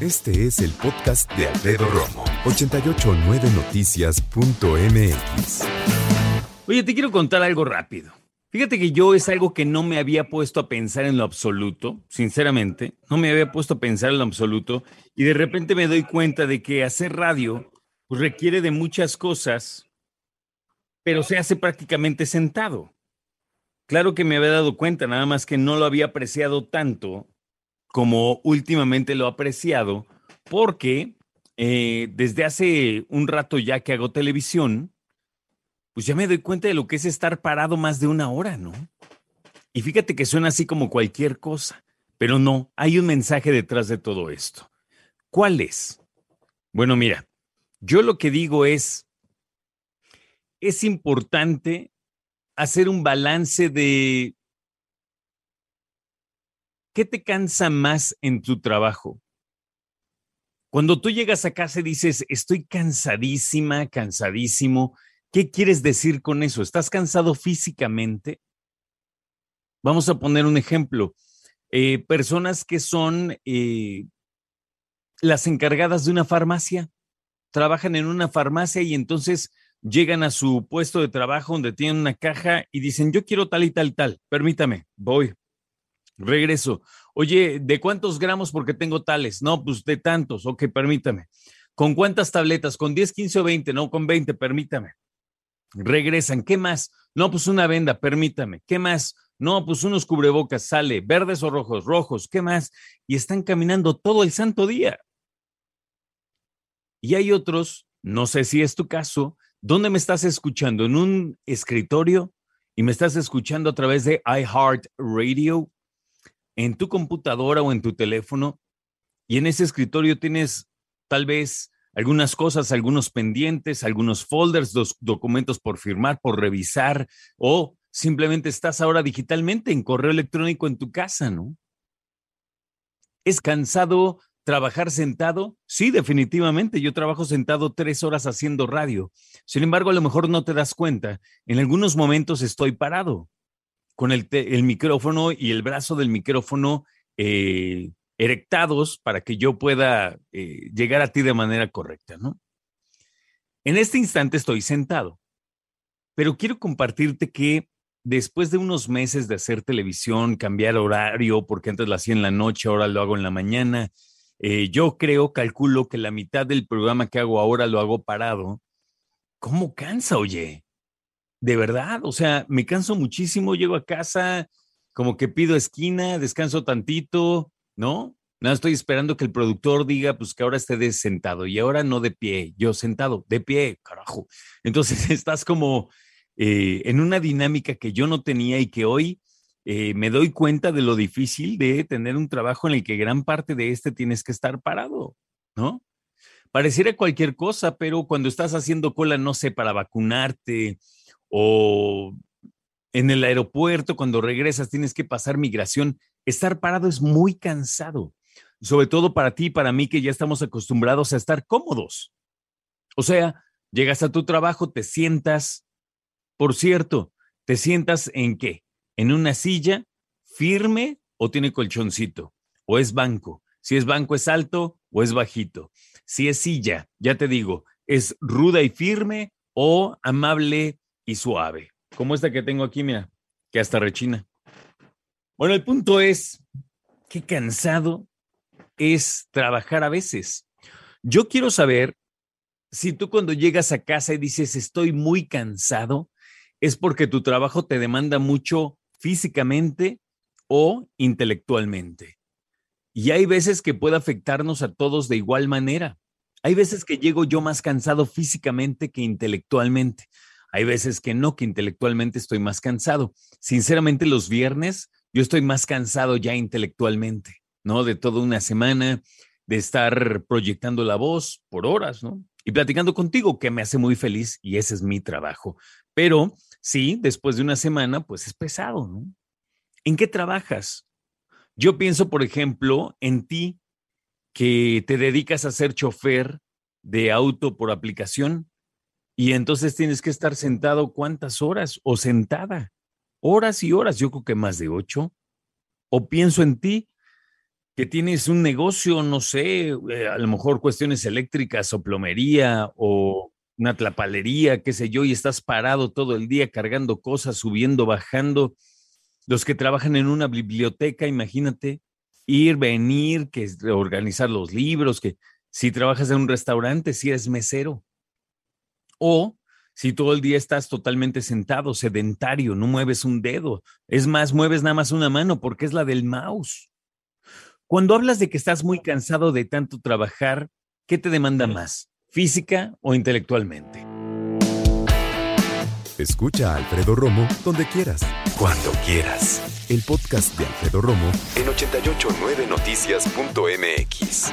Este es el podcast de Alfredo Romo, 889noticias.mx. Oye, te quiero contar algo rápido. Fíjate que yo es algo que no me había puesto a pensar en lo absoluto, sinceramente, no me había puesto a pensar en lo absoluto y de repente me doy cuenta de que hacer radio pues, requiere de muchas cosas, pero se hace prácticamente sentado. Claro que me había dado cuenta, nada más que no lo había apreciado tanto como últimamente lo he apreciado, porque eh, desde hace un rato ya que hago televisión, pues ya me doy cuenta de lo que es estar parado más de una hora, ¿no? Y fíjate que suena así como cualquier cosa, pero no, hay un mensaje detrás de todo esto. ¿Cuál es? Bueno, mira, yo lo que digo es, es importante hacer un balance de ¿qué te cansa más en tu trabajo? Cuando tú llegas a casa y dices, estoy cansadísima, cansadísimo, ¿qué quieres decir con eso? ¿Estás cansado físicamente? Vamos a poner un ejemplo. Eh, personas que son eh, las encargadas de una farmacia, trabajan en una farmacia y entonces llegan a su puesto de trabajo donde tienen una caja y dicen, yo quiero tal y tal y tal, permítame, voy, Regreso. Oye, ¿de cuántos gramos porque tengo tales? No, pues de tantos. Ok, permítame. ¿Con cuántas tabletas? ¿Con 10, 15 o 20? No, con 20, permítame. Regresan. ¿Qué más? No, pues una venda, permítame. ¿Qué más? No, pues unos cubrebocas, sale, verdes o rojos, rojos, ¿qué más? Y están caminando todo el santo día. Y hay otros, no sé si es tu caso, ¿dónde me estás escuchando? ¿En un escritorio? ¿Y me estás escuchando a través de iHeartRadio? En tu computadora o en tu teléfono y en ese escritorio tienes tal vez algunas cosas, algunos pendientes, algunos folders, dos documentos por firmar, por revisar o simplemente estás ahora digitalmente en correo electrónico en tu casa, ¿no? ¿Es cansado trabajar sentado? Sí, definitivamente. Yo trabajo sentado tres horas haciendo radio. Sin embargo, a lo mejor no te das cuenta. En algunos momentos estoy parado con el, micrófono y el brazo del micrófono eh, erectados para que yo pueda eh, llegar a ti de manera correcta, ¿no? En este instante estoy sentado, pero quiero compartirte que después de unos meses de hacer televisión, cambiar horario, porque antes lo hacía en la noche, ahora lo hago en la mañana, eh, yo creo, calculo que la mitad del programa que hago ahora lo hago parado. ¿Cómo cansa, oye? De verdad, o sea, me canso muchísimo, llego a casa, como que pido esquina, descanso tantito, ¿no? Nada, estoy esperando que el productor diga, pues que ahora esté sentado y ahora no de pie, yo sentado, de pie, carajo. Entonces estás como eh, en una dinámica que yo no tenía y que hoy eh, me doy cuenta de lo difícil de tener un trabajo en el que gran parte de este tienes que estar parado, ¿no? Pareciera cualquier cosa, pero cuando estás haciendo cola, no sé, para vacunarte, o en el aeropuerto, cuando regresas, tienes que pasar migración. Estar parado es muy cansado, sobre todo para ti y para mí que ya estamos acostumbrados a estar cómodos. O sea, llegas a tu trabajo, te sientas, por cierto, te sientas en qué? En una silla firme o tiene colchoncito, o es banco. Si es banco es alto o es bajito. Si es silla, ya te digo, es ruda y firme o amable y suave, como esta que tengo aquí, mira, que hasta rechina. Bueno, el punto es, qué cansado es trabajar a veces. Yo quiero saber si tú cuando llegas a casa y dices estoy muy cansado, es porque tu trabajo te demanda mucho físicamente o intelectualmente. Y hay veces que puede afectarnos a todos de igual manera. Hay veces que llego yo más cansado físicamente que intelectualmente. Hay veces que no, que intelectualmente estoy más cansado. Sinceramente, los viernes yo estoy más cansado ya intelectualmente, ¿no? De toda una semana, de estar proyectando la voz por horas, ¿no? Y platicando contigo, que me hace muy feliz y ese es mi trabajo. Pero sí, después de una semana, pues es pesado, ¿no? ¿En qué trabajas? Yo pienso, por ejemplo, en ti, que te dedicas a ser chofer de auto por aplicación y entonces tienes que estar sentado cuántas horas o sentada, horas y horas, yo creo que más de ocho. O pienso en ti, que tienes un negocio, no sé, eh, a lo mejor cuestiones eléctricas o plomería o una tlapalería, qué sé yo, y estás parado todo el día cargando cosas, subiendo, bajando. Los que trabajan en una biblioteca, imagínate, ir, venir, que organizar los libros, que si trabajas en un restaurante, si eres mesero. O si todo el día estás totalmente sentado, sedentario, no mueves un dedo. Es más, mueves nada más una mano porque es la del mouse. Cuando hablas de que estás muy cansado de tanto trabajar, ¿qué te demanda más? ¿Física o intelectualmente? Escucha a Alfredo Romo donde quieras, cuando quieras. El podcast de Alfredo Romo en 889noticias.mx.